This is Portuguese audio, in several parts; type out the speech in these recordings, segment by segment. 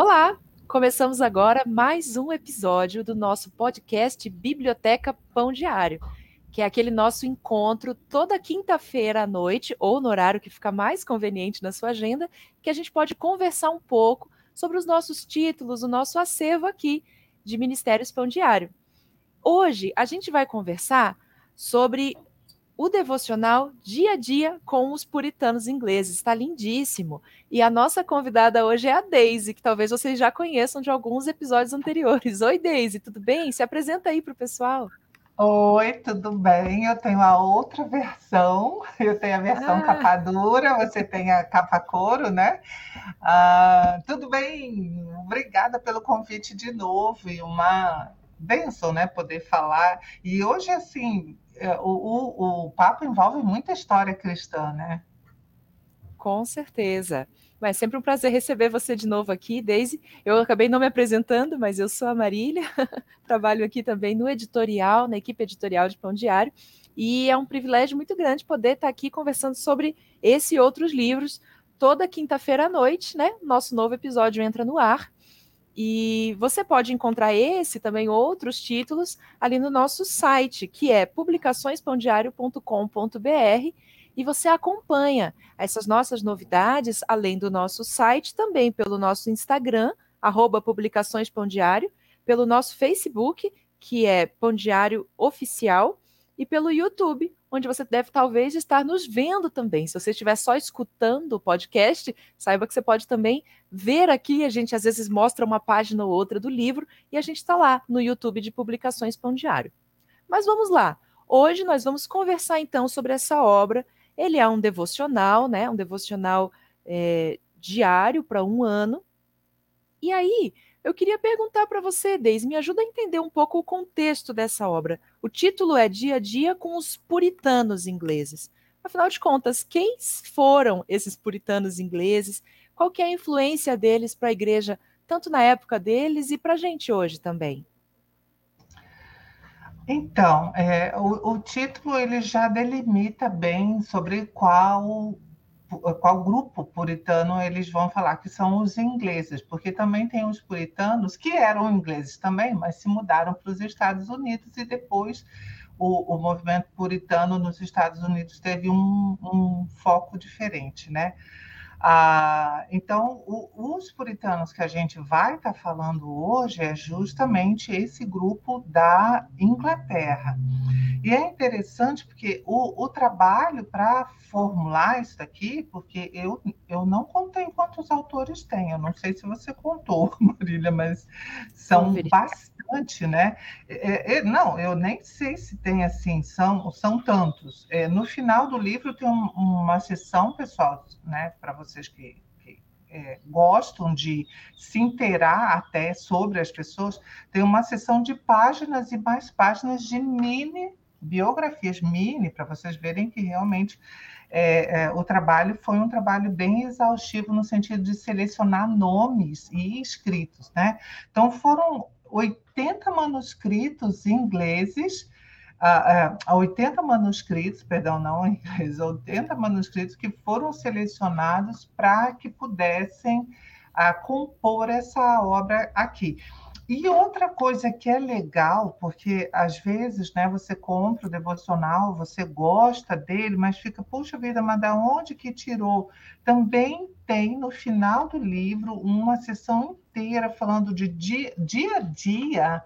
Olá! Começamos agora mais um episódio do nosso podcast Biblioteca Pão Diário, que é aquele nosso encontro toda quinta-feira à noite, ou no horário que fica mais conveniente na sua agenda, que a gente pode conversar um pouco sobre os nossos títulos, o nosso acervo aqui de Ministérios Pão Diário. Hoje a gente vai conversar sobre o devocional Dia a Dia com os Puritanos Ingleses. Está lindíssimo. E a nossa convidada hoje é a Daisy, que talvez vocês já conheçam de alguns episódios anteriores. Oi, Daisy, tudo bem? Se apresenta aí para o pessoal. Oi, tudo bem? Eu tenho a outra versão. Eu tenho a versão ah. capa dura, você tem a capa couro, né? Ah, tudo bem? Obrigada pelo convite de novo e uma benção, né? Poder falar. E hoje, assim, o, o, o papo envolve muita história cristã, né? Com certeza. Mas é sempre um prazer receber você de novo aqui, Daisy. Eu acabei não me apresentando, mas eu sou a Marília, trabalho aqui também no editorial, na equipe editorial de Pão Diário, e é um privilégio muito grande poder estar aqui conversando sobre esse e outros livros toda quinta-feira à noite, né? Nosso novo episódio entra no ar. E você pode encontrar esse também outros títulos ali no nosso site, que é publicaçõespãodiário.com.br, e você acompanha essas nossas novidades, além do nosso site, também pelo nosso Instagram, arroba Publicações Pão Diário, pelo nosso Facebook, que é Pão Diário Oficial, e pelo YouTube, onde você deve talvez estar nos vendo também. Se você estiver só escutando o podcast, saiba que você pode também ver aqui. A gente às vezes mostra uma página ou outra do livro e a gente está lá no YouTube de Publicações Pão Diário. Mas vamos lá. Hoje nós vamos conversar então sobre essa obra. Ele é um devocional, né? Um devocional é, diário para um ano. E aí, eu queria perguntar para você, Deise, me ajuda a entender um pouco o contexto dessa obra. O título é Dia a Dia com os Puritanos Ingleses. Afinal de contas, quem foram esses puritanos ingleses? Qual que é a influência deles para a igreja, tanto na época deles e para a gente hoje também? Então, é, o, o, título ele já delimita bem sobre qual qual grupo puritano eles vão falar que são os ingleses, porque também tem os puritanos que eram ingleses também, mas se mudaram para os Estados Unidos e depois o, o movimento puritano nos Estados Unidos teve um, um foco diferente, né? Ah, então, o, os puritanos que a gente vai estar tá falando hoje é justamente esse grupo da Inglaterra. E é interessante porque o, o trabalho para formular isso daqui, porque eu, eu não contei quantos autores tem, eu não sei se você contou, Marília, mas são bastante, né? É, é, não, eu nem sei se tem assim, são, são tantos. É, no final do livro tem um, uma sessão, pessoal, né, para vocês que, é, gostam de se inteirar até sobre as pessoas, tem uma sessão de páginas e mais páginas de mini biografias mini, para vocês verem que realmente é, é, o trabalho foi um trabalho bem exaustivo no sentido de selecionar nomes e escritos, né? Então foram 80 manuscritos ingleses, uh, uh, 80 manuscritos, perdão, não inglês, 80 manuscritos que foram selecionados para que pudessem uh, compor essa obra aqui. E outra coisa que é legal, porque às vezes né, você compra o devocional, você gosta dele, mas fica, puxa vida, mas da onde que tirou? Também tem no final do livro uma sessão inteira falando de dia, dia a dia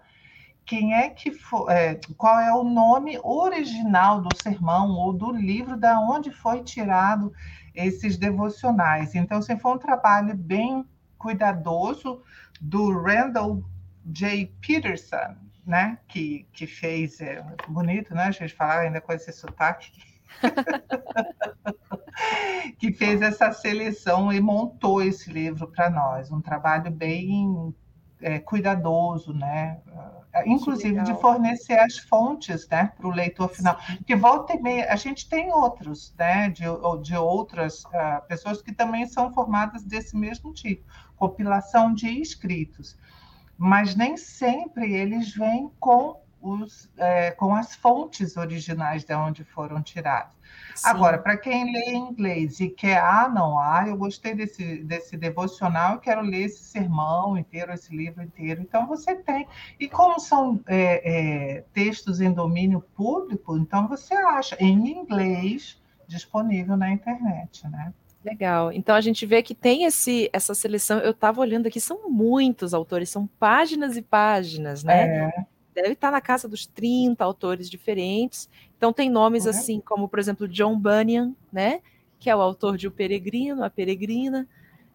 quem é que foi, é, qual é o nome original do sermão ou do livro da onde foi tirado esses devocionais. Então, assim, foi um trabalho bem cuidadoso do Randall Jay Peterson, né? Que, que fez. É, bonito, né? A gente falar ainda com esse sotaque. que fez essa seleção e montou esse livro para nós. Um trabalho bem é, cuidadoso, né? É, inclusive de fornecer as fontes né, para o leitor final. Porque volta e meia, a gente tem outros, né, de, de outras uh, pessoas que também são formadas desse mesmo tipo, compilação de escritos mas nem sempre eles vêm com os, é, com as fontes originais de onde foram tirados. Sim. Agora, para quem lê em inglês e quer, ah, não, ah, eu gostei desse, desse devocional, eu quero ler esse sermão inteiro, esse livro inteiro. Então, você tem. E como são é, é, textos em domínio público, então você acha em inglês disponível na internet, né? Legal. Então a gente vê que tem esse, essa seleção. Eu estava olhando aqui, são muitos autores, são páginas e páginas, né? É. Deve estar na casa dos 30 autores diferentes. Então tem nomes é. assim, como por exemplo John Bunyan, né? Que é o autor de O Peregrino, A Peregrina,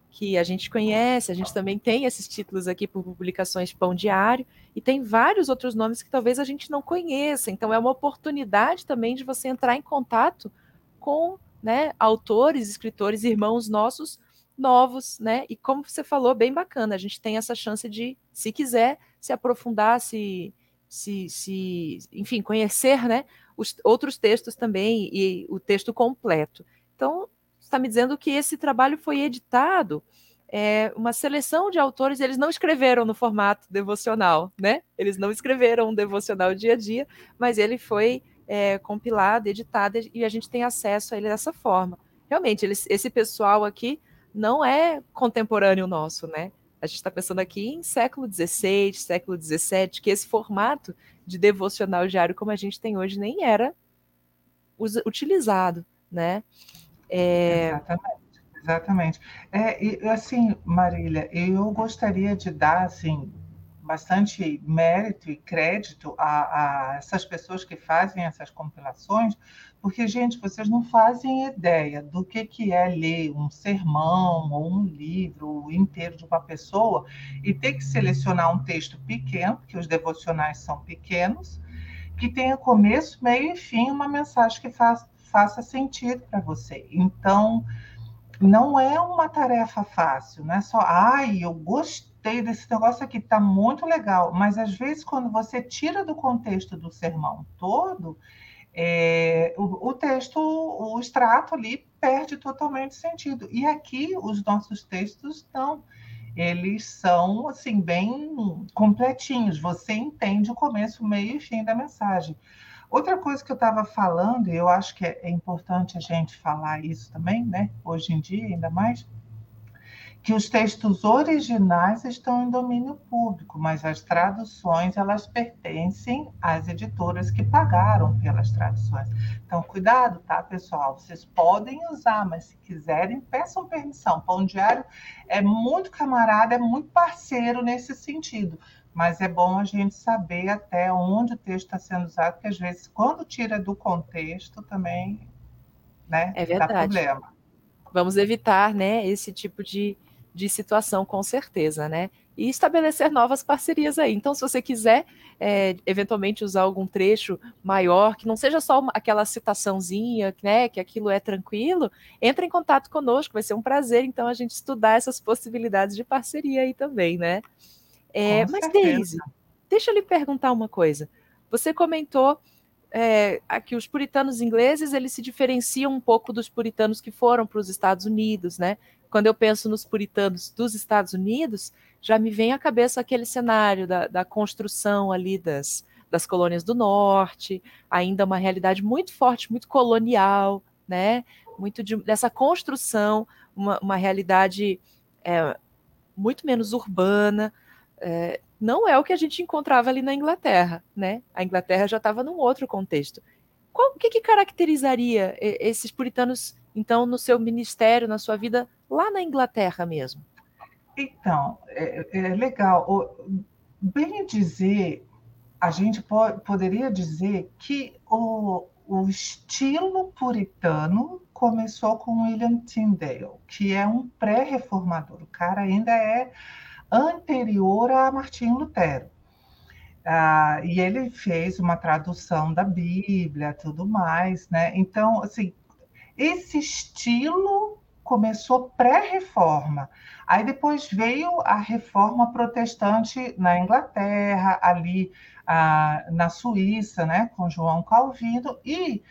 que a gente conhece. A gente também tem esses títulos aqui por publicações Pão Diário. E tem vários outros nomes que talvez a gente não conheça. Então é uma oportunidade também de você entrar em contato com né, autores, escritores, irmãos nossos novos, né? E como você falou, bem bacana, a gente tem essa chance de, se quiser, se aprofundar, se, se, se enfim, conhecer, né, os outros textos também e o texto completo. Então, está me dizendo que esse trabalho foi editado é, uma seleção de autores, eles não escreveram no formato devocional, né? Eles não escreveram um devocional dia a dia, mas ele foi é, compilada, editada, e a gente tem acesso a ele dessa forma. Realmente, esse pessoal aqui não é contemporâneo nosso, né? A gente está pensando aqui em século XVI, século XVII, que esse formato de devocional diário como a gente tem hoje nem era utilizado, né? É... Exatamente. Exatamente. É, e, assim, Marília, eu gostaria de dar assim, bastante mérito e crédito a, a, essas pessoas que fazem essas compilações, porque, gente, vocês não fazem ideia do que, que é ler um sermão ou um livro inteiro de uma pessoa e ter que selecionar um texto pequeno, porque os devocionais são pequenos, que tenha começo, meio e fim, uma mensagem que faça, faça sentido para você. Então, não é uma tarefa fácil, não é só, ai, eu gostei gostei desse negócio aqui, tá muito legal. Mas às vezes, quando você tira do contexto do sermão todo, é, o, o, texto, o extrato ali perde totalmente sentido. E aqui os nossos textos estão, eles são assim bem completinhos. Você entende o começo, o meio e fim da mensagem. Outra coisa que eu estava falando, e eu acho que é importante a gente falar isso também, né? Hoje em dia, ainda mais, que os textos originais estão em domínio público, mas as traduções elas pertencem às editoras que pagaram pelas traduções. Então, cuidado, tá, pessoal? Vocês podem usar, mas se quiserem, peçam permissão. Pão Diário é muito camarada, é muito parceiro nesse sentido. Mas é bom a gente saber até onde o texto está sendo usado, porque às vezes, quando tira do contexto, também né, é verdade. dá problema. Vamos evitar né, esse tipo de, de situação, com certeza, né? E estabelecer novas parcerias aí. Então, se você quiser, é, eventualmente, usar algum trecho maior, que não seja só uma, aquela citaçãozinha, né? Que aquilo é tranquilo, entre em contato conosco, vai ser um prazer, então, a gente estudar essas possibilidades de parceria aí também, né? É, mas, Deise, deixa eu lhe perguntar uma coisa. Você comentou é, que os puritanos ingleses eles se diferenciam um pouco dos puritanos que foram para os Estados Unidos, né? Quando eu penso nos puritanos dos Estados Unidos, já me vem à cabeça aquele cenário da, da construção ali das, das colônias do norte, ainda uma realidade muito forte, muito colonial, né? Muito de, dessa construção, uma, uma realidade é, muito menos urbana. É, não é o que a gente encontrava ali na Inglaterra, né? A Inglaterra já estava num outro contexto. Qual, o que, que caracterizaria esses puritanos, então, no seu ministério, na sua vida lá na Inglaterra mesmo? Então, é, é legal. Bem dizer, a gente po poderia dizer que o, o estilo puritano começou com William Tyndale, que é um pré-reformador. O cara ainda é anterior a Martinho Lutero. Ah, e ele fez uma tradução da Bíblia, tudo mais, né? Então, assim, esse estilo começou pré-reforma. Aí depois veio a reforma protestante na Inglaterra, ali na Suíça, né, com João Calvino, e,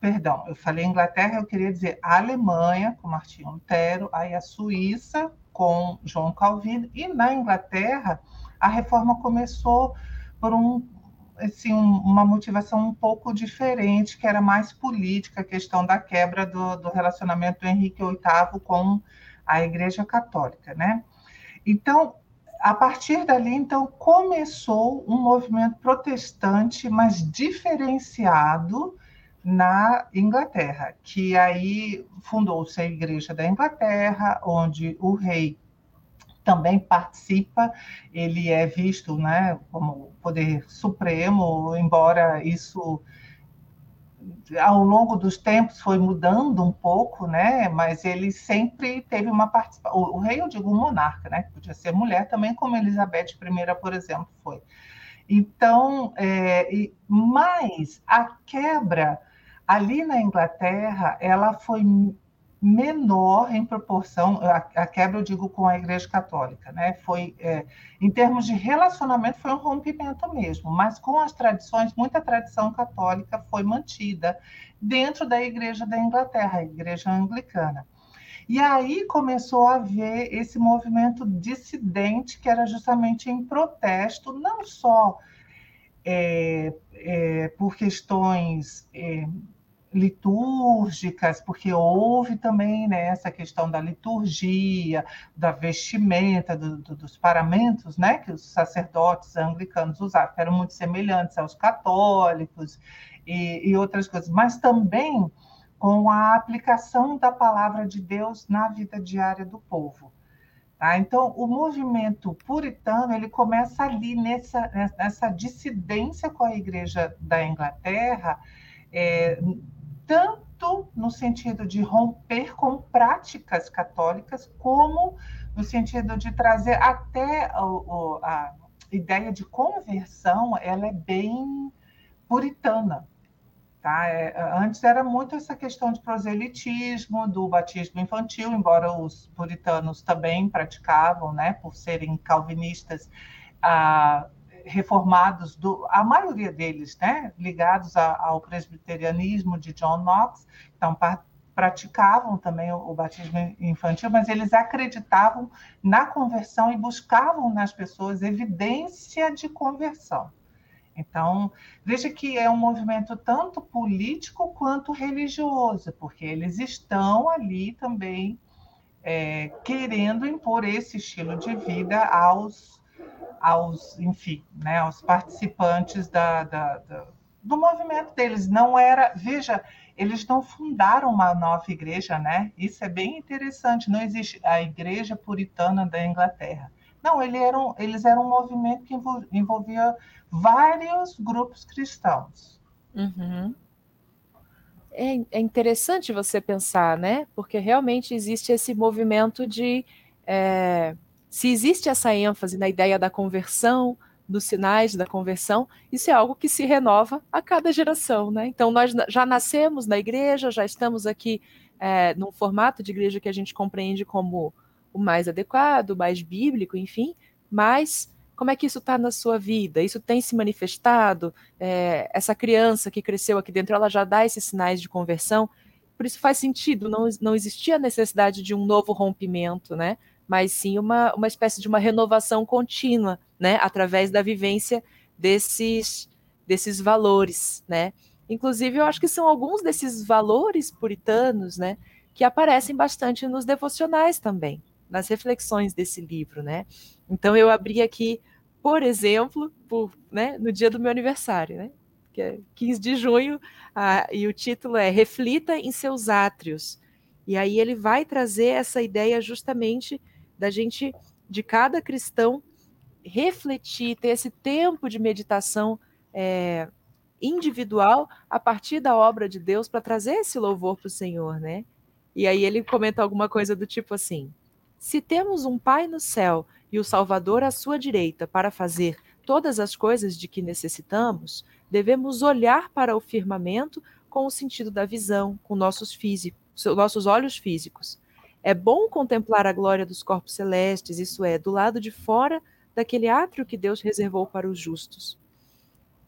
perdão, eu falei Inglaterra, eu queria dizer a Alemanha, com Martinho Lutero, aí a Suíça, com João Calvino, e na Inglaterra a reforma começou por um assim, um, uma motivação um pouco diferente, que era mais política, a questão da quebra do, do relacionamento do Henrique VIII com a Igreja Católica, né? Então, a partir dali, então, começou um movimento protestante, mas diferenciado na Inglaterra, que aí fundou-se a Igreja da Inglaterra, onde o rei também participa, ele é visto né, como poder supremo, embora isso ao longo dos tempos foi mudando um pouco, né? Mas ele sempre teve uma participação. O, rei, eu digo, monarca, né? Podia ser mulher também, como Elizabeth I, por exemplo, foi. Então, é, e, mas a quebra ali na Inglaterra, ela foi menor em proporção, a, a, quebra eu digo com a Igreja Católica, né? Foi, é, em termos de relacionamento, foi um rompimento mesmo, mas com as tradições, muita tradição católica foi mantida dentro da Igreja da Inglaterra, a Igreja Anglicana. E aí começou a haver esse movimento dissidente, que era justamente em protesto, não só é, é, por questões é, litúrgicas, porque houve também né, essa questão da liturgia, da vestimenta, do, do, dos paramentos né, que os sacerdotes anglicanos usavam, que eram muito semelhantes aos católicos e, e outras coisas, mas também com a aplicação da palavra de Deus na vida diária do povo. Tá? Então, o movimento puritano ele começa ali nessa, nessa dissidência com a Igreja da Inglaterra, é, tanto no sentido de romper com práticas católicas, como no sentido de trazer até a, a ideia de conversão, ela é bem puritana. Tá? É, antes era muito essa questão de proselitismo, do batismo infantil, embora os puritanos também praticavam, né, por serem calvinistas, ah, reformados, do, a maioria deles, né, ligados a, ao presbiterianismo de John Knox, então praticavam também o, o, batismo infantil, mas eles acreditavam na conversão e buscavam nas pessoas evidência de conversão. Então, veja que é um movimento tanto político quanto religioso, porque eles estão ali também é, querendo impor esse estilo de vida aos aos, enfim, né, aos participantes da, da, da, do movimento deles. Não era, veja, eles não fundaram uma nova igreja, né? Isso é bem interessante. Não existe a igreja puritana da Inglaterra. Não, eles eram, eles eram um movimento que envolvia vários grupos cristãos. Uhum. É, é, interessante você pensar, né? Porque realmente existe esse movimento de é se existe essa ênfase na ideia da conversão, dos sinais da conversão, isso é algo que se renova a cada geração, né? Então nós já nascemos na igreja, já estamos aqui é, num formato de igreja que a gente compreende como o mais adequado, o mais bíblico, enfim, mas como é que isso está na sua vida? Isso tem se manifestado? É, essa criança que cresceu aqui dentro, ela já dá esses sinais de conversão? Por isso faz sentido, não, não existia necessidade de um novo rompimento, né? Mas sim uma, uma espécie de uma renovação contínua, né, através da vivência desses, desses valores, né. Inclusive, eu acho que são alguns desses valores puritanos, né, que aparecem bastante nos devocionais também, nas reflexões desse livro, né. Então, eu abri aqui, por exemplo, por, né, no dia do meu aniversário, né, que é 15 de junho, ah, e o título é Reflita em seus átrios. E aí ele vai trazer essa ideia justamente da gente, de cada cristão, refletir, ter esse tempo de meditação é, individual a partir da obra de Deus para trazer esse louvor para o Senhor, né? E aí ele comenta alguma coisa do tipo assim: se temos um Pai no céu e o Salvador à sua direita para fazer todas as coisas de que necessitamos, devemos olhar para o firmamento com o sentido da visão, com nossos físicos, nossos olhos físicos. É bom contemplar a glória dos corpos celestes, isso é, do lado de fora daquele átrio que Deus reservou para os justos.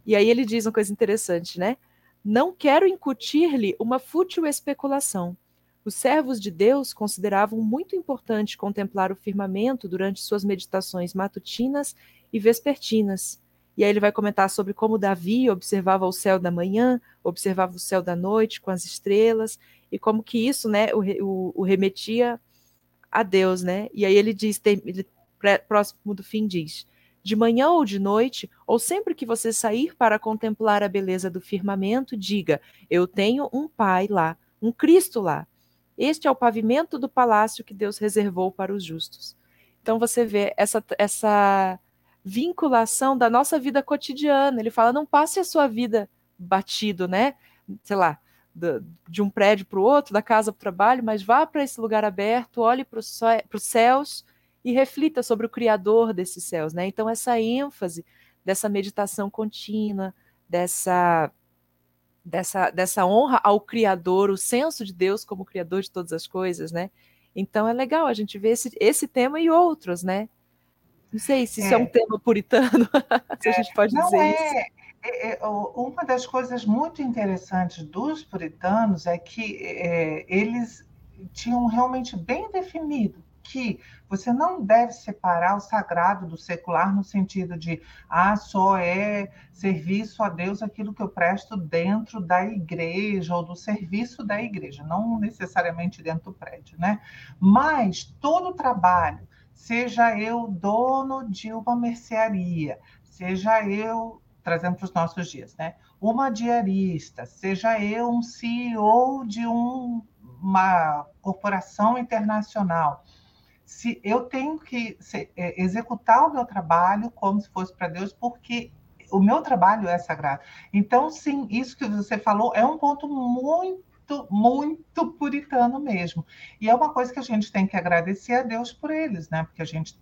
E aí ele diz uma coisa interessante, né? Não quero incutir-lhe uma fútil especulação. Os servos de Deus consideravam muito importante contemplar o firmamento durante suas meditações matutinas e vespertinas. E aí ele vai comentar sobre como Davi observava o céu da manhã, observava o céu da noite com as estrelas, e como que isso, né, o, o, o remetia a Deus, né? E aí ele diz, tem, ele, próximo do fim diz, de manhã ou de noite, ou sempre que você sair para contemplar a beleza do firmamento, diga: Eu tenho um Pai lá, um Cristo lá. Este é o pavimento do palácio que Deus reservou para os justos. Então você vê essa, essa vinculação da nossa vida cotidiana. Ele fala: não passe a sua vida batido, né? Sei lá, de um prédio para o outro, da casa para o trabalho, mas vá para esse lugar aberto, olhe para os céus e reflita sobre o Criador desses céus, né? Então, essa ênfase dessa meditação contínua, dessa, dessa, dessa honra ao Criador, o senso de Deus como Criador de todas as coisas, né? Então, é legal a gente ver esse, esse tema e outros, né? Não sei se isso é, é um tema puritano, se a gente pode não dizer é, isso. É, é, uma das coisas muito interessantes dos puritanos é que é, eles tinham realmente bem definido que você não deve separar o sagrado do secular no sentido de ah, só é serviço a Deus aquilo que eu presto dentro da igreja ou do serviço da igreja, não necessariamente dentro do prédio, né? Mas todo o trabalho, seja eu dono de uma mercearia, seja eu trazendo para os nossos dias, né? Uma diarista, seja eu um CEO de um, uma corporação internacional, se eu tenho que se, é, executar o meu trabalho como se fosse para Deus, porque o meu trabalho é sagrado. Então, sim, isso que você falou é um ponto muito, muito puritano mesmo. E é uma coisa que a gente tem que agradecer a Deus por eles, né? Porque a gente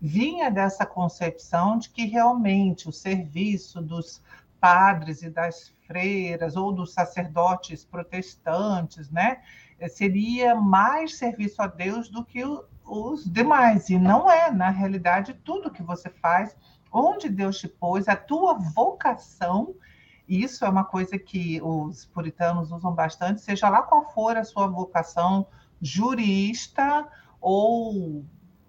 vinha dessa concepção de que realmente o serviço dos padres e das freiras ou dos sacerdotes protestantes, né, seria mais serviço a Deus do que os demais. E não é, na realidade, tudo que você faz, onde Deus te pôs, a tua vocação. Isso é uma coisa que os puritanos usam bastante, seja lá qual for a sua vocação, jurista ou,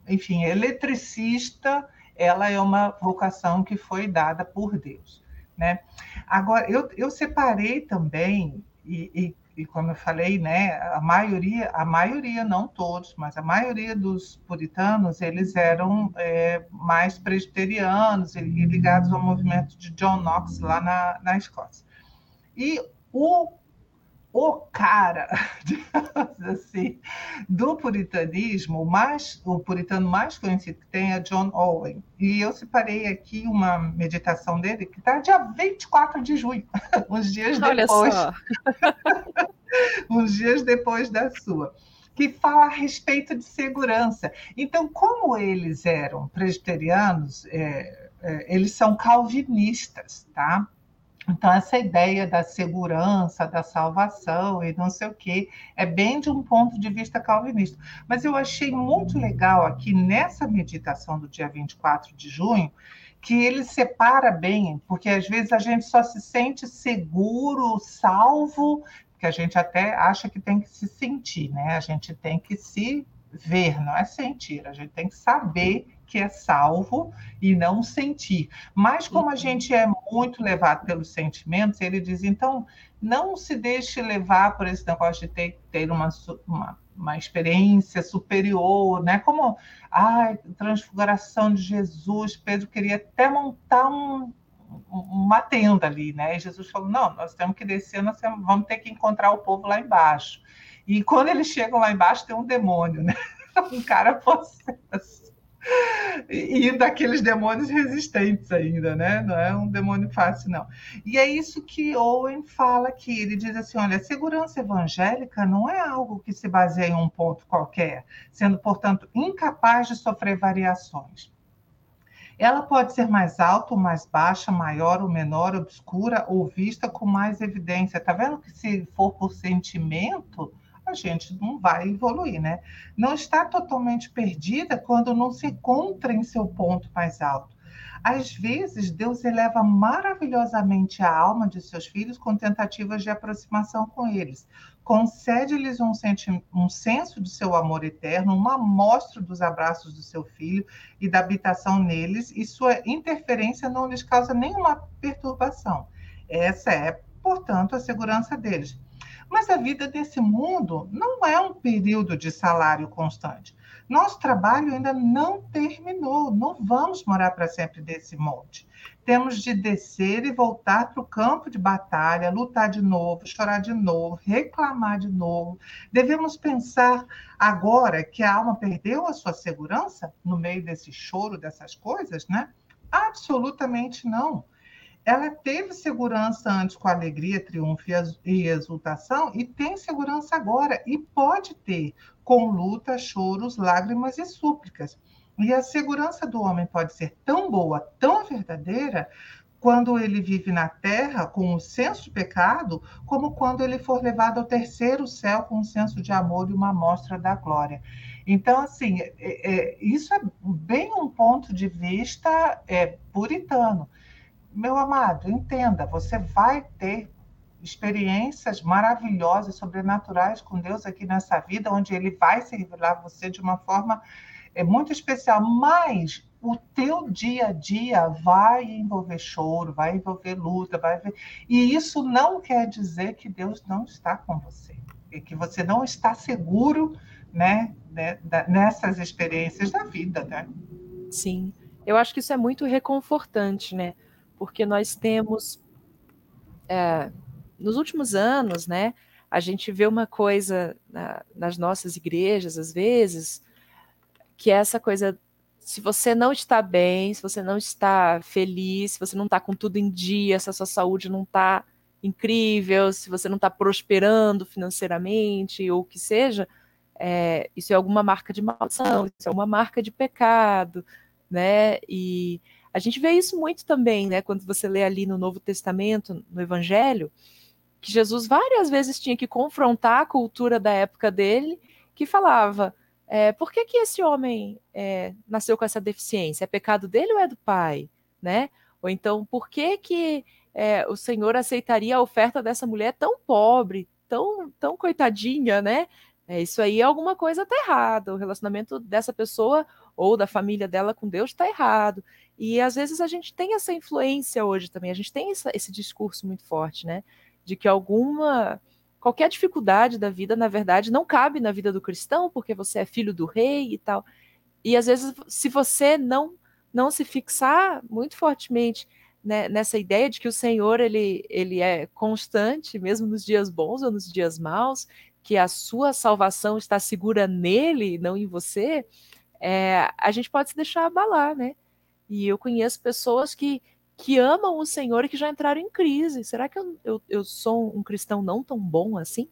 enfim, eletricista, ela é uma vocação que foi dada por Deus. Né? Agora, eu, eu separei também, e, e e como eu falei, né, a maioria, a maioria, não todos, mas a maioria dos puritanos, eles eram é, mais presbiterianos e, ligados ao movimento de John Knox lá na, na Escócia. E o o cara, assim, do puritanismo, o, mais, o puritano mais conhecido que tem é John Owen. E eu separei aqui uma meditação dele que está dia 24 de junho, uns dias Olha depois. Uns dias depois da sua que fala a respeito de segurança. Então, como eles eram presbiterianos, é, é, eles são calvinistas, tá? Então, essa ideia da segurança, da salvação e não sei o quê, é bem de um ponto de vista calvinista. Mas eu achei muito legal aqui nessa meditação do dia 24 de junho, que ele separa bem, porque às vezes a gente só se sente seguro, salvo, que a gente até acha que tem que se sentir, né? A gente tem que se ver, não é sentir, a gente tem que saber que é salvo e não sentir. Mas como a uhum. gente é muito levado pelos sentimentos, ele diz, então, não se deixe levar por esse negócio de ter, ter uma, uma, uma experiência superior, né? Como, ai, transfiguração de Jesus, Pedro queria até montar um, uma tenda ali, né? E Jesus falou: não, nós temos que descer, nós vamos ter que encontrar o povo lá embaixo. E quando eles chegam lá embaixo, tem um demônio, né? Um cara possesso e daqueles demônios resistentes ainda, né? Não é um demônio fácil, não. E é isso que Owen fala aqui. Ele diz assim: olha, a segurança evangélica não é algo que se baseia em um ponto qualquer, sendo, portanto, incapaz de sofrer variações. Ela pode ser mais alta ou mais baixa, maior ou menor, obscura ou vista com mais evidência. Tá vendo que se for por sentimento, a gente não vai evoluir, né? Não está totalmente perdida quando não se encontra em seu ponto mais alto. Às vezes, Deus eleva maravilhosamente a alma de seus filhos com tentativas de aproximação com eles. Concede-lhes um, um senso de seu amor eterno, uma amostra dos abraços do seu filho e da habitação neles, e sua interferência não lhes causa nenhuma perturbação. Essa é, portanto, a segurança deles. Mas a vida desse mundo não é um período de salário constante. Nosso trabalho ainda não terminou, não vamos morar para sempre desse monte. Temos de descer e voltar para o campo de batalha, lutar de novo, chorar de novo, reclamar de novo. Devemos pensar agora que a alma perdeu a sua segurança no meio desse choro, dessas coisas, né? Absolutamente não ela teve segurança antes com alegria, triunfo e exultação, e tem segurança agora, e pode ter com luta, choros, lágrimas e súplicas. E a segurança do homem pode ser tão boa, tão verdadeira, quando ele vive na terra com o senso de pecado, como quando ele for levado ao terceiro céu com um senso de amor e uma amostra da glória. Então, assim, é, é, isso é bem um ponto de vista é, puritano meu amado, entenda, você vai ter experiências maravilhosas, sobrenaturais com Deus aqui nessa vida, onde Ele vai se revelar a você de uma forma é, muito especial, mas o teu dia a dia vai envolver choro, vai envolver luta, vai e isso não quer dizer que Deus não está com você, e que você não está seguro, né, né nessas experiências da vida, né? Sim, eu acho que isso é muito reconfortante, né? Porque nós temos, é, nos últimos anos, né, a gente vê uma coisa na, nas nossas igrejas, às vezes, que é essa coisa, se você não está bem, se você não está feliz, se você não está com tudo em dia, se a sua saúde não está incrível, se você não está prosperando financeiramente, ou o que seja, é, isso é alguma marca de maldição, isso é uma marca de pecado, né? E a gente vê isso muito também, né? Quando você lê ali no Novo Testamento, no Evangelho, que Jesus várias vezes tinha que confrontar a cultura da época dele, que falava: é, por que, que esse homem é, nasceu com essa deficiência? É pecado dele ou é do pai? Né? Ou então, por que, que é, o Senhor aceitaria a oferta dessa mulher tão pobre, tão, tão coitadinha, né? É, isso aí alguma coisa está errada. O relacionamento dessa pessoa ou da família dela com Deus está errado. E às vezes a gente tem essa influência hoje também, a gente tem essa, esse discurso muito forte, né? De que alguma. qualquer dificuldade da vida, na verdade, não cabe na vida do cristão, porque você é filho do rei e tal. E às vezes, se você não, não se fixar muito fortemente né, nessa ideia de que o Senhor ele, ele é constante, mesmo nos dias bons ou nos dias maus, que a sua salvação está segura nele, não em você, é, a gente pode se deixar abalar, né? E eu conheço pessoas que, que amam o Senhor e que já entraram em crise. Será que eu, eu, eu sou um cristão não tão bom assim?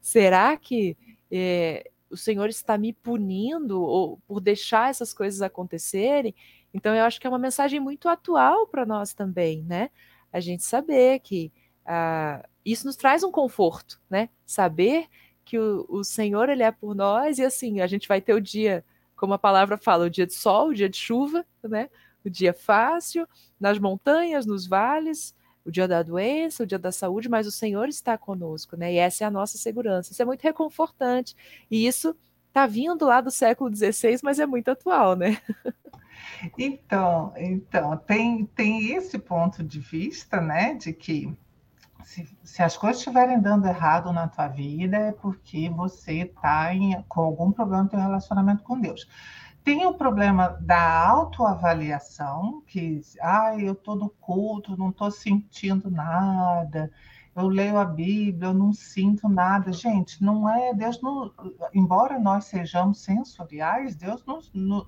Será que é, o Senhor está me punindo ou por deixar essas coisas acontecerem? Então, eu acho que é uma mensagem muito atual para nós também, né? A gente saber que ah, isso nos traz um conforto, né? Saber que o, o Senhor ele é por nós e assim a gente vai ter o dia como a palavra fala, o dia de sol, o dia de chuva, né? O dia fácil, nas montanhas, nos vales, o dia da doença, o dia da saúde, mas o Senhor está conosco, né? E essa é a nossa segurança. Isso é muito reconfortante. E isso está vindo lá do século XVI, mas é muito atual, né? Então, então tem, tem esse ponto de vista, né, de que se, se, as coisas estiverem dando errado na tua vida, é porque você está com algum problema no teu relacionamento com Deus. Tem o problema da autoavaliação, que, ah, eu estou no culto, não estou sentindo nada, eu leio a Bíblia, eu não sinto nada. Gente, não é, Deus não, embora nós sejamos sensoriais, Deus não,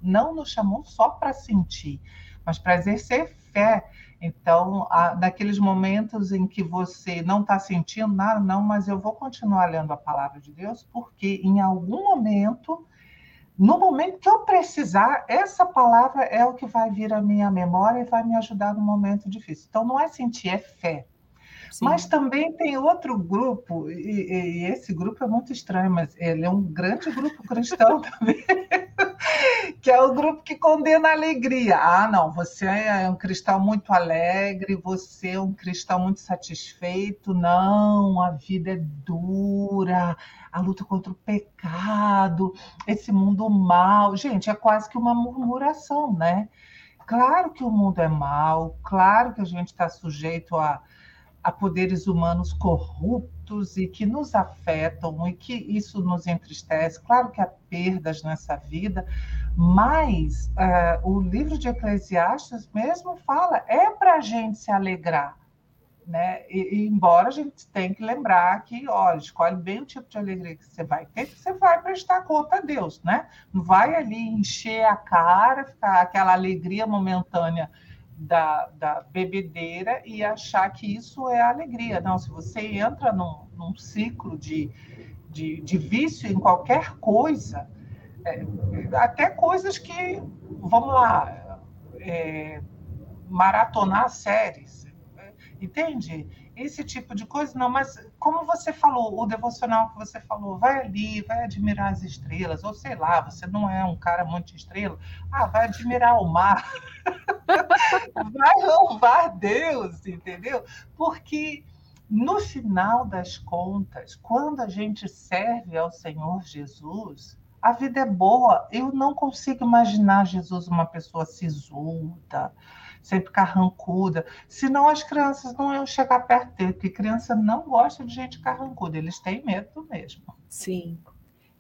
não nos chamou só para sentir, mas para exercer fé. Então, há, naqueles momentos em que você não está sentindo nada, não, mas eu vou continuar lendo a palavra de Deus, porque em algum momento, no momento que eu precisar, essa palavra é o que vai vir à minha memória e vai me ajudar no momento difícil. Então, não é sentir, é fé. Sim. Mas também tem outro grupo, e, e, esse grupo é muito estranho, mas ele é um grande grupo cristão também, que é o grupo que condena a alegria. Ah, não, você é um cristão muito alegre, você é um cristão muito satisfeito. Não, a vida é dura, a luta contra o pecado, esse mundo mal. Gente, é quase que uma murmuração, né? Claro que o mundo é mal, claro que a gente está sujeito a, a poderes humanos corruptos e que nos afetam e que isso nos entristece. Claro que há perdas nessa vida, mas uh, o livro de Eclesiastes mesmo fala é para a gente se alegrar. Né? E, e, embora a gente tenha que lembrar que, olha, escolhe bem o tipo de alegria que você vai ter, que você vai prestar conta a Deus, né? Não vai ali encher a cara, ficar aquela alegria momentânea da, da bebedeira e achar que isso é alegria. Não, se você entra num, num ciclo de, de, de, vício em qualquer coisa, até coisas que, vamos lá, é, maratonar séries, Entende? Esse tipo de coisa, não, mas como você falou, o devocional que você falou, vai ali, vai admirar as estrelas, ou sei lá, você não é um cara muito estrela, ah, vai admirar o mar, vai louvar Deus, entendeu? Porque no final das contas, quando a gente serve ao Senhor Jesus, a vida é boa. Eu não consigo imaginar Jesus uma pessoa sisuda, sempre carrancuda. Senão as crianças não iam chegar perto dele, porque criança não gosta de gente carrancuda, eles têm medo mesmo. Sim.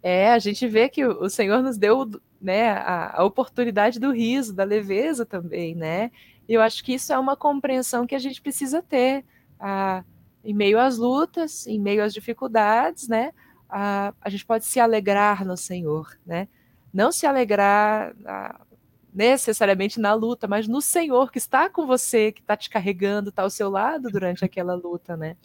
É, a gente vê que o Senhor nos deu né, a, a oportunidade do riso, da leveza também, né? E eu acho que isso é uma compreensão que a gente precisa ter a, em meio às lutas, em meio às dificuldades, né? A, a gente pode se alegrar no Senhor, né? Não se alegrar necessariamente na luta, mas no Senhor que está com você, que está te carregando, está ao seu lado durante aquela luta, né?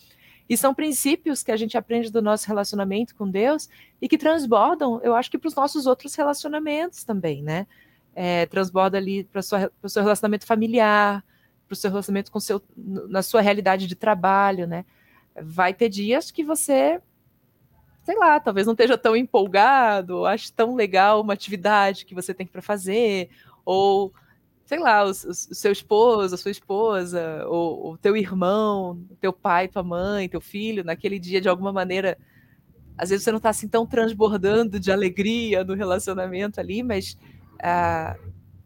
E são princípios que a gente aprende do nosso relacionamento com Deus e que transbordam, eu acho que para os nossos outros relacionamentos também, né? É, transborda ali para o seu relacionamento familiar, para o seu relacionamento com seu, na sua realidade de trabalho, né? Vai ter dias que você, sei lá, talvez não esteja tão empolgado, ache tão legal uma atividade que você tem para fazer, ou sei lá, o, o, seu esposo, a sua esposa, ou o teu irmão, teu pai, tua mãe, teu filho, naquele dia, de alguma maneira, às vezes você não está assim tão transbordando de alegria no relacionamento ali, mas ah,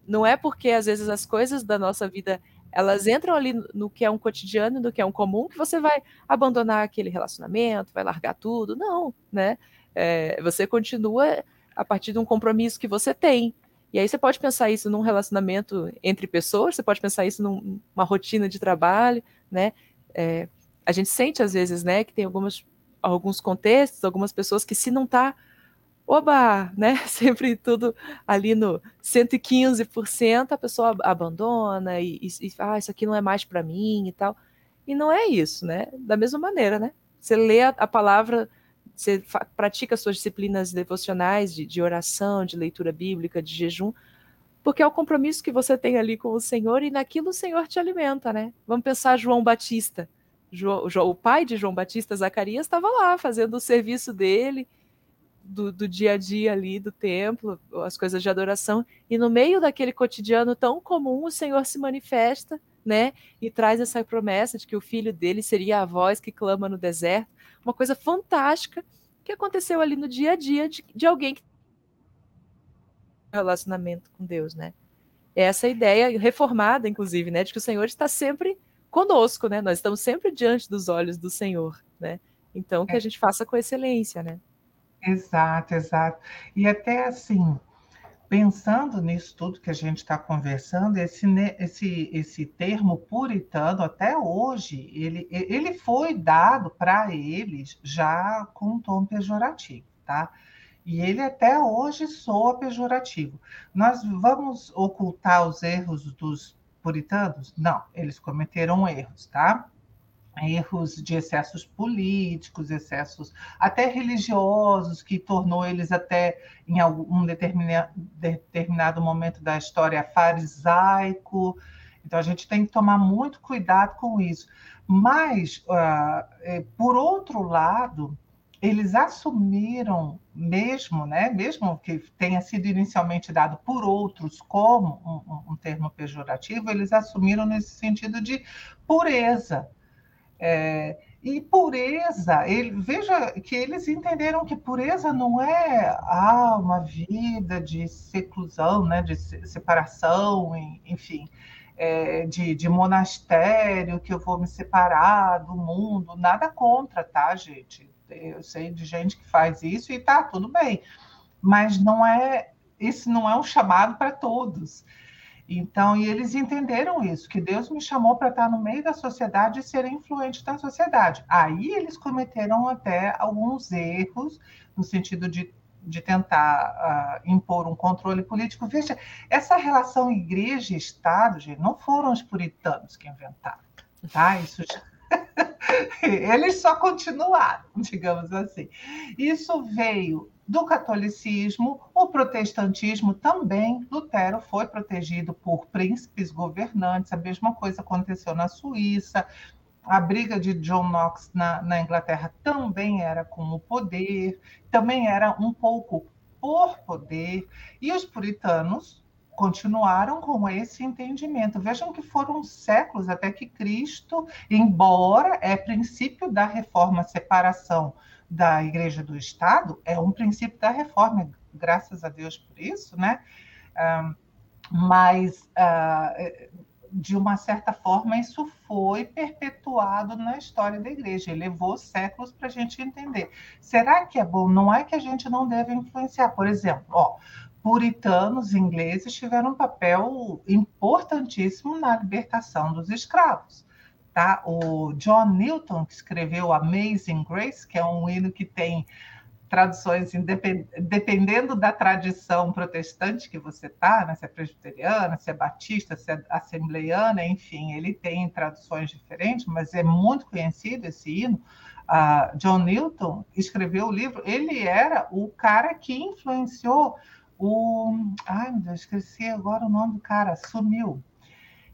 não é porque às vezes as coisas da nossa vida elas entram ali no que é um cotidiano, no que é um comum, que você vai abandonar aquele relacionamento, vai largar tudo. Não, né? É, você continua a partir de um compromisso que você tem. E aí você pode pensar isso num relacionamento entre pessoas, você pode pensar isso numa rotina de trabalho, né? É, a gente sente às vezes, né, que tem algumas, alguns contextos, algumas pessoas que se não tá, oba, né, sempre tudo ali no 115%, a pessoa abandona e, e, e ah, isso aqui não é mais para mim e tal. E não é isso, né? Da mesma maneira, né? Você lê a, a palavra você pratica suas disciplinas devocionais de, de oração, de leitura bíblica, de jejum, porque é o compromisso que você tem ali com o Senhor e naquilo o Senhor te alimenta, né? Vamos pensar João Batista. João, o pai de João Batista, Zacarias, estava lá fazendo o serviço dele, do, do, dia a dia ali do templo, as coisas de adoração, e no meio daquele cotidiano tão comum, o Senhor se manifesta, né? E traz essa promessa de que o filho dele seria a voz que clama no deserto uma coisa fantástica que aconteceu ali no dia a dia de, de alguém que relacionamento com Deus, né? Essa ideia reformada, inclusive, né, de que o Senhor está sempre conosco, né? Nós estamos sempre diante dos olhos do Senhor, né? Então que a é. gente faça com excelência, né? Exato, exato. E até assim, pensando nisso tudo que a gente está conversando, esse, esse, esse termo puritano, até hoje, ele, ele foi dado para eles já com um tom pejorativo, tá? E ele até hoje soa pejorativo. Nós vamos ocultar os erros dos puritanos? Não, eles cometeram erros, tá? Erros de excessos políticos, excessos até religiosos, que tornou eles até em algum determinado, momento da história farisaico. Então a gente tem que tomar muito cuidado com isso. Mas, uh, por outro lado, eles assumiram mesmo, né, mesmo que tenha sido inicialmente dado por outros como um, um termo pejorativo, eles assumiram nesse sentido de pureza. É, e pureza, ele, veja que eles entenderam que pureza não é ah, uma vida de seclusão, né, de separação, enfim, é, de, de monastério, que eu vou me separar do mundo, nada contra, tá, gente? Eu sei de gente que faz isso e tá tudo bem, mas não é isso não é um chamado para todos. Então, e eles entenderam isso, que Deus me chamou para estar no meio da sociedade e ser influente na sociedade. Aí eles cometeram até alguns erros no sentido de, de tentar uh, impor um controle político. Veja, essa relação igreja e Estado, gente, não foram os puritanos que inventaram, tá? Isso já Eles só continuaram, digamos assim. Isso veio do catolicismo, o protestantismo também. Lutero foi protegido por príncipes governantes, a mesma coisa aconteceu na Suíça. A briga de John Knox na, na Inglaterra também era com o poder, também era um pouco por poder. E os puritanos continuaram com esse entendimento. Vejam que foram séculos até que Cristo, embora é princípio da reforma, separação da igreja do Estado, é um princípio da reforma, graças a Deus por isso, né? mas, ah, de uma certa forma, isso foi perpetuado na história da igreja e levou séculos para a gente entender. Será que é bom? Não é que a gente não deve influenciar. Por exemplo, ó, puritanos ingleses tiveram um papel importantíssimo na libertação dos escravos. Tá? O John Newton, que escreveu Amazing Grace, que é um hino que tem traduções dependendo da tradição protestante que você está, né? se é presbiteriana, se é batista, se é assembleiana, enfim, ele tem traduções diferentes, mas é muito conhecido esse hino. Uh, John Newton escreveu o livro, ele era o cara que influenciou o. Ai, meu Deus, esqueci agora o nome do cara, sumiu.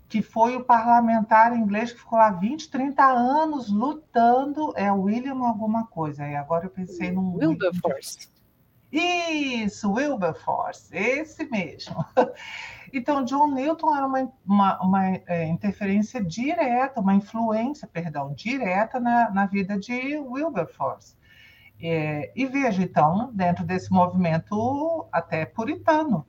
Que foi o parlamentar inglês que ficou lá 20, 30 anos lutando. É William alguma coisa. E agora eu pensei num. Wilberforce. Isso, Wilberforce, esse mesmo. Então, John Newton era uma, uma, uma é, interferência direta, uma influência, perdão, direta na, na vida de Wilberforce. É, e veja, então, dentro desse movimento até puritano.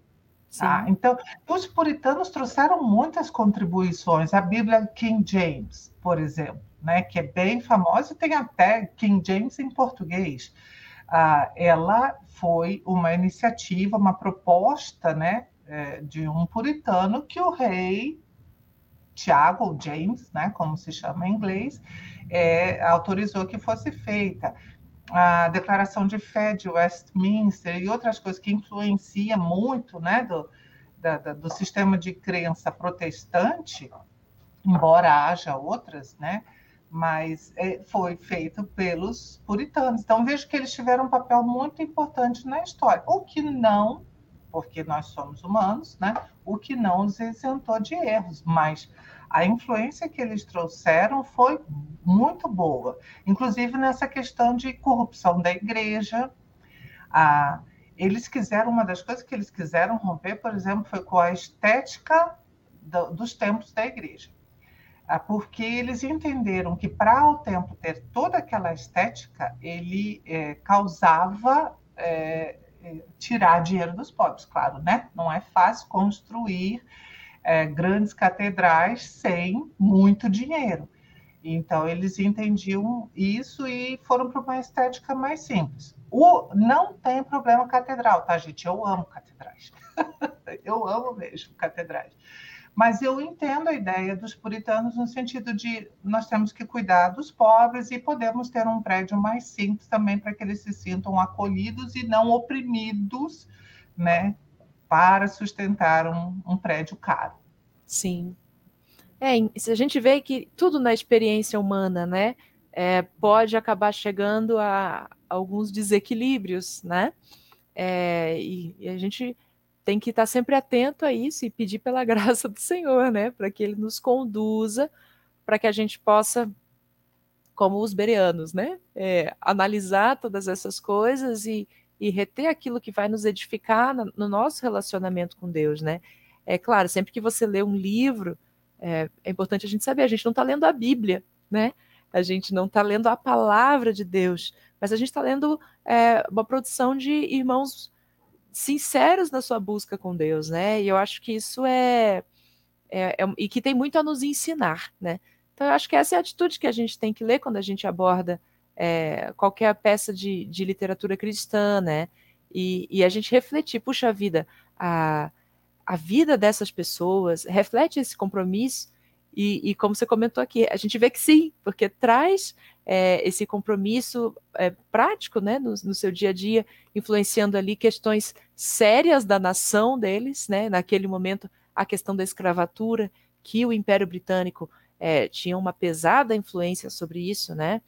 Tá? Então, os puritanos trouxeram muitas contribuições. A Bíblia King James, por exemplo, né, que é bem famosa, tem até King James em português. Ah, ela foi uma iniciativa, uma proposta né, é, de um puritano que o rei Tiago, ou James, né, como se chama em inglês, é, autorizou que fosse feita a Declaração de Fé de Westminster e outras coisas que influencia muito né, do, da, da, do sistema de crença protestante, embora haja outras, né, mas é, foi feito pelos puritanos. Então, vejo que eles tiveram um papel muito importante na história, o que não, porque nós somos humanos, né, o que não os isentou de erros, mas a influência que eles trouxeram foi muito boa, inclusive nessa questão de corrupção da igreja. Ah, eles quiseram, uma das coisas que eles quiseram romper, por exemplo, foi com a estética do, dos templos da igreja. Ah, porque eles entenderam que para o templo ter toda aquela estética, ele é, causava é, é tirar dinheiro dos pobres, claro, né? Não é fácil construir é, grandes catedrais sem muito dinheiro. Então, eles entendiam isso e foram para uma estética mais simples. O, não tem problema catedral, tá, gente? Eu amo catedrais. eu amo mesmo catedrais. Mas eu entendo a ideia dos puritanos no sentido de nós temos que cuidar dos pobres e podemos ter um prédio mais simples também para que eles se sintam acolhidos e não oprimidos, né? Para sustentar um, um prédio caro. Sim. É, se a gente vê que tudo na experiência humana, né, é, pode acabar chegando a, alguns desequilíbrios, né? É, e, e, a gente tem que estar sempre atento a isso e pedir pela graça do Senhor, né, para que Ele nos conduza, para que a gente possa como os bereanos, né? É, analisar todas essas coisas e, e reter aquilo que vai nos edificar no, no nosso relacionamento com Deus, né? É claro, sempre que você lê um livro, é, é importante a gente saber, a gente não está lendo a Bíblia, né? A gente não está lendo a palavra de Deus, mas a gente está lendo é, uma produção de irmãos sinceros na sua busca com Deus, né? E eu acho que isso é, é, é, e que tem muito a nos ensinar, né? Então eu acho que essa é a atitude que a gente tem que ler quando a gente aborda é, qualquer peça de, de, literatura cristã, né? E, e, a gente refletir, puxa vida, a, a vida dessas pessoas reflete esse compromisso e, e, como você comentou aqui, a gente vê que sim, porque traz é, esse compromisso é, prático né, no, no, seu dia a dia, influenciando ali questões sérias da nação deles, né, naquele momento, a questão da escravatura, que o Império Britânico é, tinha uma pesada influência sobre isso, né?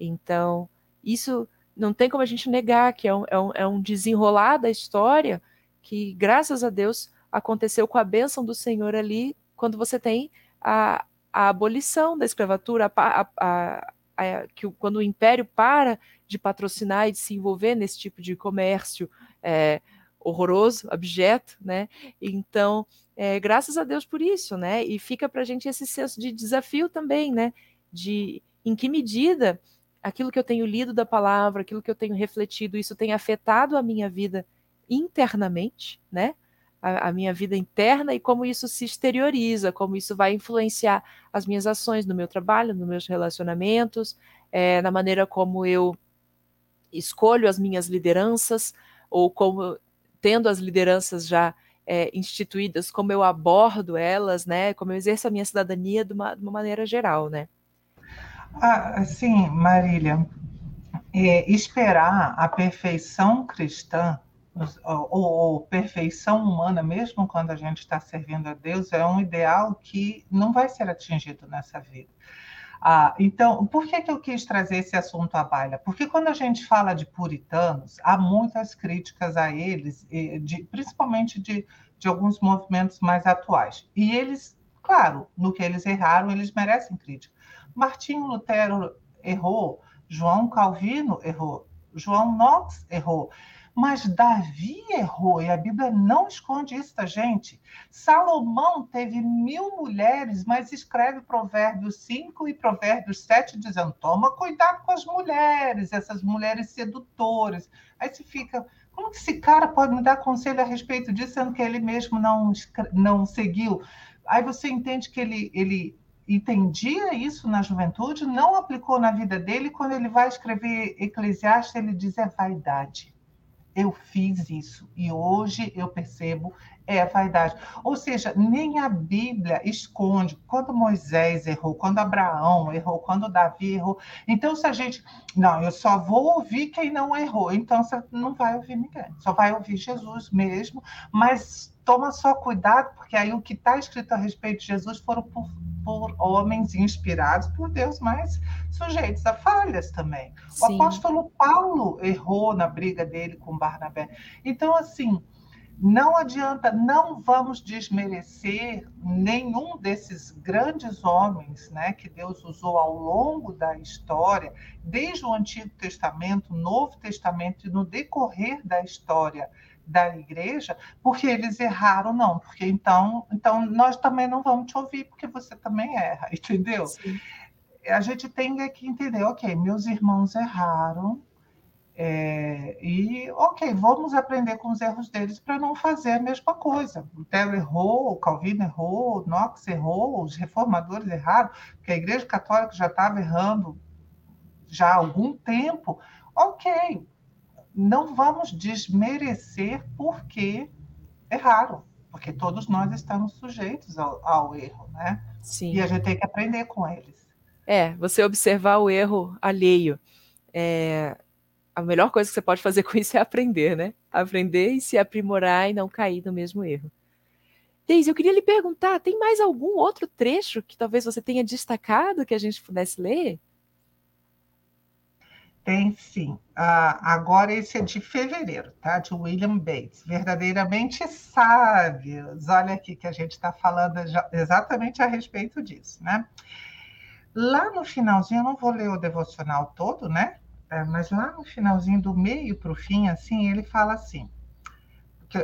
Então, isso não tem como a gente negar que é um, é um, é um desenrolar da história que, graças a Deus, aconteceu com a bênção do Senhor ali, quando você tem a, a abolição da escravatura, a, a, a, que quando o império para de patrocinar e de se envolver nesse tipo de comércio é, horroroso, abjeto, né? Então, é, graças a Deus por isso, né? E fica para a gente esse senso de desafio também, né? De em que medida aquilo que eu tenho lido da palavra, aquilo que eu tenho refletido, isso tem afetado a minha vida internamente, né? a, a, minha vida interna e como isso se exterioriza, como isso vai influenciar as minhas ações no meu trabalho, nos meus relacionamentos, é, na maneira como eu escolho as minhas lideranças, ou como, tendo as lideranças já é, instituídas, como eu abordo elas, né, como eu exerço a minha cidadania de uma, de uma maneira geral, né. Ah, sim, Marília, é, esperar a perfeição cristã ou, ou, perfeição humana, mesmo quando a gente está servindo a Deus, é um ideal que não vai ser atingido nessa vida. Ah, então, por que, que eu quis trazer esse assunto à baila? Porque quando a gente fala de puritanos, há muitas críticas a eles, de, principalmente de, de alguns movimentos mais atuais. E eles, claro, no que eles erraram, eles merecem crítica. Martinho Lutero errou, João Calvino errou, João Knox errou. Mas Davi errou, e a Bíblia não esconde isso da gente. Salomão teve mil mulheres, mas escreve Provérbios 5 e Provérbios 7 dizendo: toma cuidado com as mulheres, essas mulheres sedutoras. Aí se fica. Como que esse cara pode me dar conselho a respeito disso, sendo que ele mesmo não, não seguiu? Aí você entende que ele, ele entendia isso na juventude, não aplicou na vida dele, quando ele vai escrever Eclesiastes, ele diz é vaidade eu fiz isso e hoje eu percebo é vaidade. Ou seja, nem a Bíblia esconde quando Moisés errou, quando Abraão errou, quando Davi errou. Então, se a gente. Não, eu só vou ouvir quem não errou. Então, você não vai ouvir ninguém. Só vai ouvir Jesus mesmo. Mas toma só cuidado, porque aí o que está escrito a respeito de Jesus foram por por homens inspirados por Deus, mas sujeitos a falhas também. Sim. O apóstolo Paulo errou na briga dele com Barnabé. Então, assim, não adianta, não vamos desmerecer nenhum desses grandes homens né, que Deus usou ao longo da história, desde o Antigo Testamento, Novo Testamento e no decorrer da história da igreja, porque eles erraram, não, porque então, então nós também não vamos te ouvir, porque você também erra, entendeu? Sim. A gente tem que entender, ok, meus irmãos erraram, é, e ok, vamos aprender com os erros deles para não fazer a mesma coisa. O Theo errou, o Calvino errou, o Knox errou, os reformadores erraram, porque a Igreja Católica já estava errando já há algum tempo. Ok, não vamos desmerecer porque erraram, porque todos nós estamos sujeitos ao, ao erro, né? Sim. E a gente tem que aprender com eles. É, você observar o erro alheio. É, a melhor coisa que você pode fazer com isso é aprender, né? Aprender e se aprimorar e não cair no mesmo erro. Deise, eu queria lhe perguntar, tem mais algum outro trecho que talvez você tenha destacado que a gente pudesse ler? Tem sim. Ah, agora esse é de fevereiro, tá? De William Bates. Verdadeiramente sábios. Olha aqui que a gente está falando exatamente a respeito disso, né? Lá no finalzinho, eu não vou ler o devocional todo, né? É, mas lá no finalzinho, do meio para o fim, assim, ele fala assim: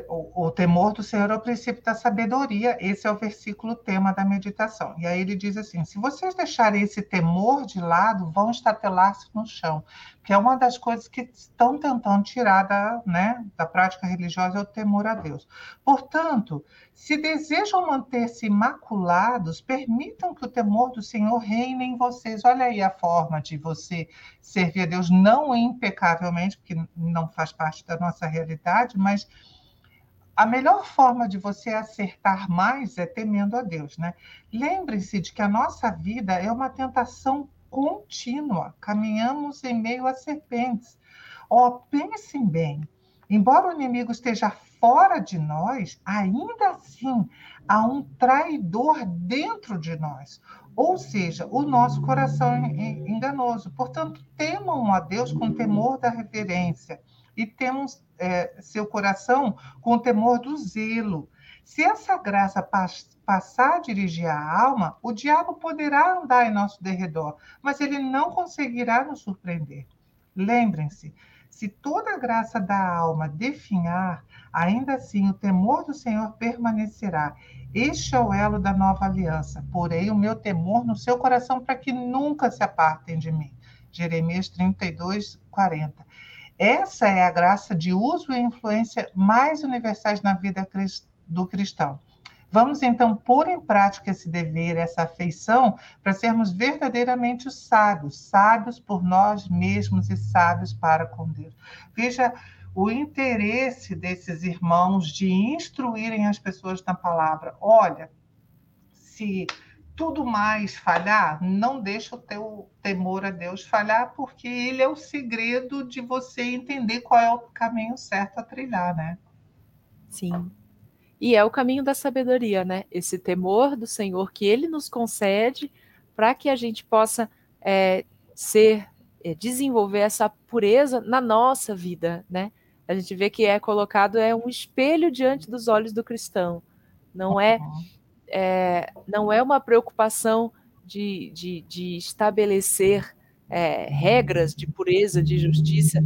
o, o, temor do Senhor é o princípio da sabedoria. Esse é o versículo tema da meditação. E aí ele diz assim: se vocês deixarem esse temor de lado, vão estatelar-se no chão, que é uma das coisas que estão tentando tirar da, né, da prática religiosa é o temor a Deus. Portanto, se desejam manter-se imaculados, permitam que o temor do Senhor reine em vocês. Olha aí a forma de você servir a Deus, não impecavelmente, porque não faz parte da nossa realidade, mas a melhor forma de você acertar mais é temendo a Deus, né? Lembre-se de que a nossa vida é uma tentação contínua, caminhamos em meio a serpentes. Ó, oh, pensem bem, embora o inimigo esteja fora de nós, ainda assim há um traidor dentro de nós, ou seja, o nosso coração enganoso. Portanto, temam a Deus com temor da reverência e temos é, seu coração com o temor do zelo. Se essa graça passar a dirigir a alma, o diabo poderá andar em nosso derredor, mas ele não conseguirá nos surpreender. Lembrem-se, se toda a graça da alma definhar, ainda assim o temor do Senhor permanecerá. Este é o elo da nova aliança. Porém, o meu temor no seu coração para que nunca se apartem de mim. Jeremias 32, 40. Essa é a graça de uso e influência mais universais na vida do cristão. Vamos então pôr em prática esse dever, essa afeição, para sermos verdadeiramente sábios, sábios por nós mesmos e sábios para com Deus. Veja o interesse desses irmãos de instruírem as pessoas na palavra. Olha, se tudo mais falhar, não deixa o teu temor a Deus falhar, porque ele é o segredo de você entender qual é o caminho certo a trilhar, né? Sim. E é o caminho da sabedoria, né? Esse temor do Senhor que ele nos concede para que a gente possa é, ser, é, desenvolver essa pureza na nossa vida, né? A gente vê que é colocado é um espelho diante dos olhos do cristão. Não é é, não é uma preocupação de, de, de estabelecer é, regras de pureza, de justiça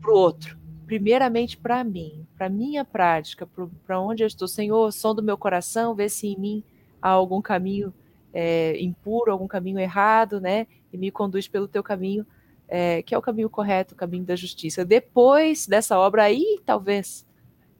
para o outro. Primeiramente para mim, para minha prática, para onde eu estou. Senhor, som do meu coração, vê se em mim há algum caminho é, impuro, algum caminho errado, né? E me conduz pelo teu caminho, é, que é o caminho correto, o caminho da justiça. Depois dessa obra aí, talvez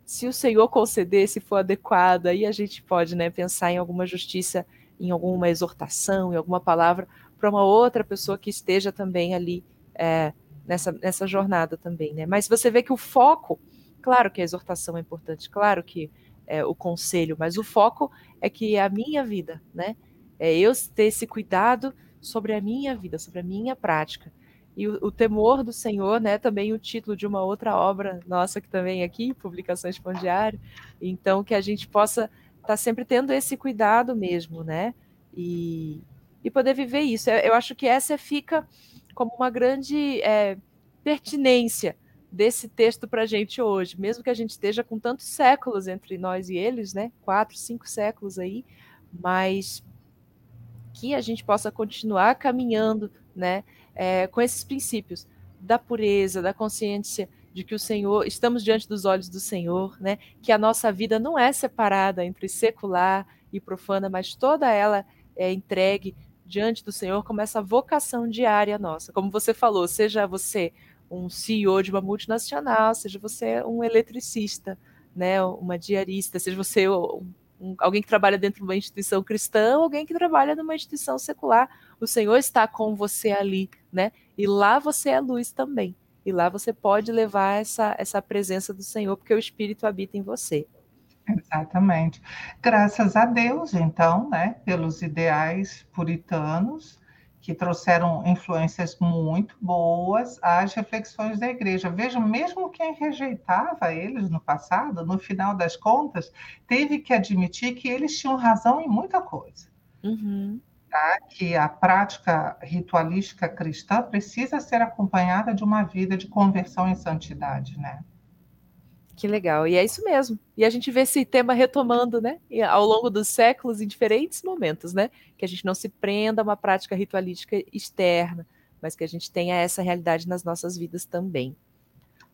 se o Senhor conceder, se for adequado, aí a gente pode né, pensar em alguma justiça, em alguma exortação, em alguma palavra para uma outra pessoa que esteja também ali é, nessa, nessa jornada também. Né? Mas você vê que o foco, claro que a exortação é importante, claro que é, o conselho, mas o foco é que é a minha vida, né? É eu ter esse cuidado sobre a minha vida, sobre a minha prática. E o, o, temor do Senhor, né? Também o título de uma outra obra nossa que também é aqui, Publicações Pão Diário. Então, que a gente possa estar tá sempre tendo esse cuidado mesmo, né? E, e poder viver isso. Eu, eu acho que essa fica como uma grande é, pertinência desse texto para a gente hoje, mesmo que a gente esteja com tantos séculos entre nós e eles, né? Quatro, cinco séculos aí, mas que a gente possa continuar caminhando, né? É, com esses princípios da pureza, da consciência de que o Senhor, estamos diante dos olhos do Senhor, né? Que a nossa vida não é separada entre secular e profana, mas toda ela é entregue diante do Senhor como essa vocação diária nossa. Como você falou, seja você um CEO de uma multinacional, seja você um eletricista, né, uma diarista, seja você um um, alguém que trabalha dentro de uma instituição cristã, alguém que trabalha numa instituição secular. O Senhor está com você ali, né? E lá você é luz também. E lá você pode levar essa, essa presença do Senhor, porque o Espírito habita em você. Exatamente. Graças a Deus, então, né, pelos ideais puritanos, que trouxeram influências muito boas às reflexões da igreja. Vejam, mesmo quem rejeitava eles no passado, no final das contas, teve que admitir que eles tinham razão em muita coisa. Uhum. Que a prática ritualística cristã precisa ser acompanhada de uma vida de conversão em santidade, né? Que legal, e é isso mesmo. E a gente vê esse tema retomando, né, ao longo dos séculos, em diferentes momentos, né, que a gente não se prenda a uma prática ritualística externa, mas que a gente tenha essa realidade nas nossas vidas também.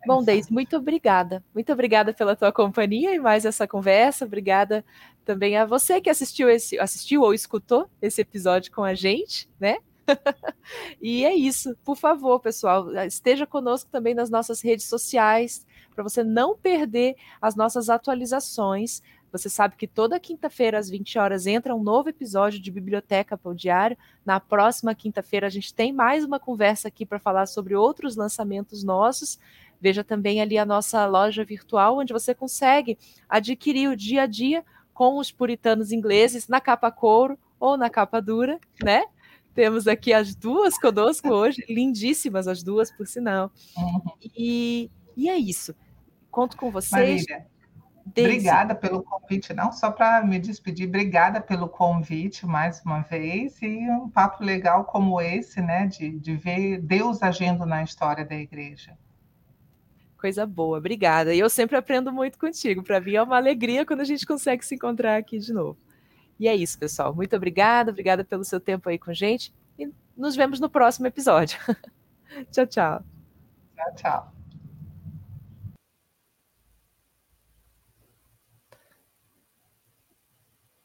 Bom, Deise, muito obrigada. Muito obrigada pela tua companhia e mais essa conversa. Obrigada também a você que assistiu esse, assistiu ou escutou esse episódio com a gente, né? e é isso. Por favor, pessoal, esteja conosco também nas nossas redes sociais para você não perder as nossas atualizações. Você sabe que toda quinta-feira, às 20 horas, entra um novo episódio de Biblioteca Pão Diário. Na próxima quinta-feira, a gente tem mais uma conversa aqui para falar sobre outros lançamentos nossos. Veja também ali a nossa loja virtual, onde você consegue adquirir o dia a dia com os puritanos ingleses na capa couro ou na capa dura, né? Temos aqui as duas conosco hoje, lindíssimas as duas, por sinal. Uhum. E, e é isso. Conto com vocês. Marília, obrigada pelo convite, não só para me despedir, obrigada pelo convite mais uma vez e um papo legal como esse, né, de, de ver Deus agindo na história da igreja. Coisa boa, obrigada. E eu sempre aprendo muito contigo. Para mim é uma alegria quando a gente consegue se encontrar aqui de novo. E é isso, pessoal. Muito obrigada, obrigada pelo seu tempo aí com a gente e nos vemos no próximo episódio. tchau, tchau. Tchau, tchau.